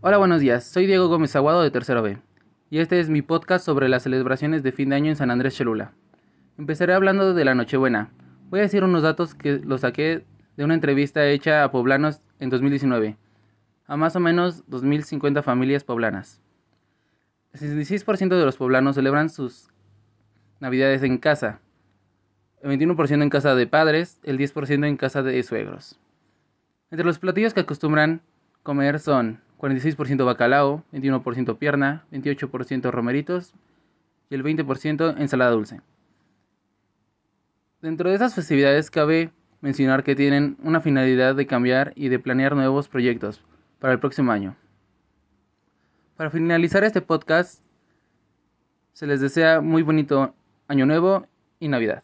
Hola, buenos días. Soy Diego Gómez Aguado de Tercero B y este es mi podcast sobre las celebraciones de fin de año en San Andrés Cholula. Empezaré hablando de la Nochebuena. Voy a decir unos datos que los saqué de una entrevista hecha a poblanos en 2019, a más o menos 2.050 familias poblanas. El 16% de los poblanos celebran sus navidades en casa, el 21% en casa de padres, el 10% en casa de suegros. Entre los platillos que acostumbran comer son 46% bacalao, 21% pierna, 28% romeritos y el 20% ensalada dulce. Dentro de esas festividades cabe mencionar que tienen una finalidad de cambiar y de planear nuevos proyectos para el próximo año. Para finalizar este podcast, se les desea muy bonito año nuevo y Navidad.